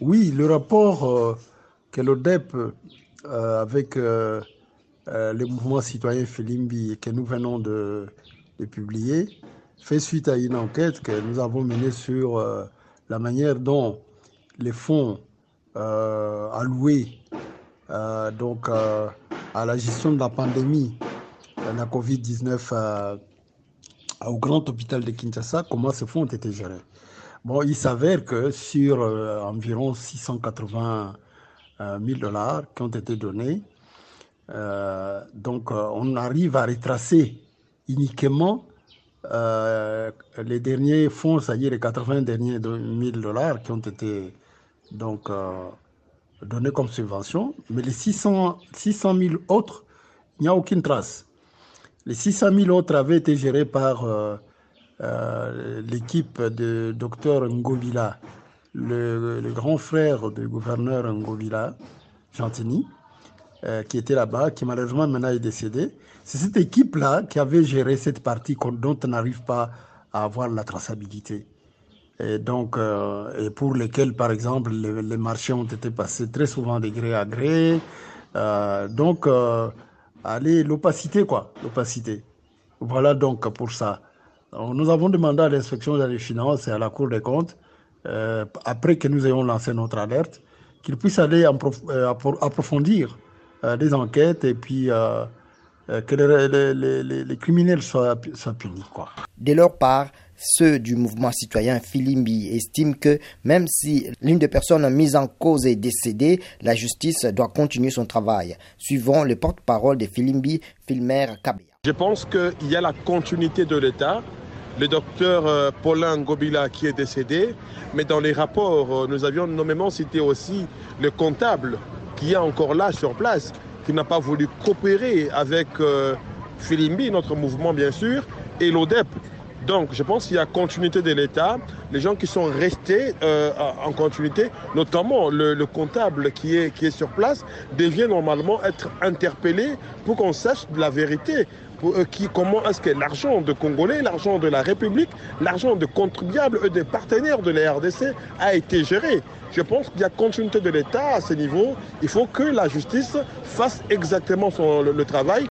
Oui, le rapport euh, que l'ODEP, euh, avec euh, le mouvement citoyen Filimbi que nous venons de, publier, fait suite à une enquête que nous avons menée sur la manière dont les fonds alloués donc, à la gestion de la pandémie de la COVID-19 euh, au grand hôpital de Kinshasa, comment ces fonds ont été gérés. Bon, il s'avère que sur euh, environ 680 euh, 000 dollars qui ont été donnés, euh, donc euh, on arrive à retracer uniquement euh, les derniers fonds, c'est-à-dire les 80 derniers 000 dollars qui ont été donc euh, donnés comme subvention, mais les 600, 600 000 autres, il n'y a aucune trace. Les 600 000 autres avaient été gérés par euh, l'équipe de docteur Ngovila, le, le, grand frère du gouverneur Ngovila, Gentini, euh, qui était là-bas, qui malheureusement maintenant est décédé. C'est cette équipe-là qui avait géré cette partie dont on n'arrive pas à avoir la traçabilité. Et donc, euh, et pour lesquels, par exemple, les, les, marchés ont été passés très souvent de gré à gré. Euh, donc, allez, l'opacité, quoi, l'opacité. Voilà donc pour ça. Nous avons demandé à l'inspection des finances et à la Cour des comptes, euh, après que nous ayons lancé notre alerte, qu'ils puissent aller euh, approfondir euh, des enquêtes et puis que les, les, les, les, criminels soient, punis. De leur part, ceux du mouvement citoyen Filimbi estiment que même si l'une des personnes mises en cause est décédée, la justice doit continuer son travail. Suivant le porte-parole de Filimbi, Filmer Kabea. Je pense qu'il y a la continuité de l'État. Le docteur Paulin Gobila qui est décédé, mais dans les rapports, nous avions nommément cité aussi le comptable qui est encore là sur place, qui n'a pas voulu coopérer avec euh, Filimbi, notre mouvement bien sûr, et l'ODEP. Donc je pense qu'il y a continuité de l'État. Les gens qui sont restés euh, en continuité, notamment le, le, comptable qui est, qui est sur place, devient normalement être interpellé pour qu'on sache la vérité. Euh, qui, comment est-ce que l'argent de Congolais, l'argent de la République, l'argent de contribuables et des partenaires de la RDC a été géré. Je pense qu'il y a continuité de l'État à ce niveau. Il faut que la justice fasse exactement son, le travail.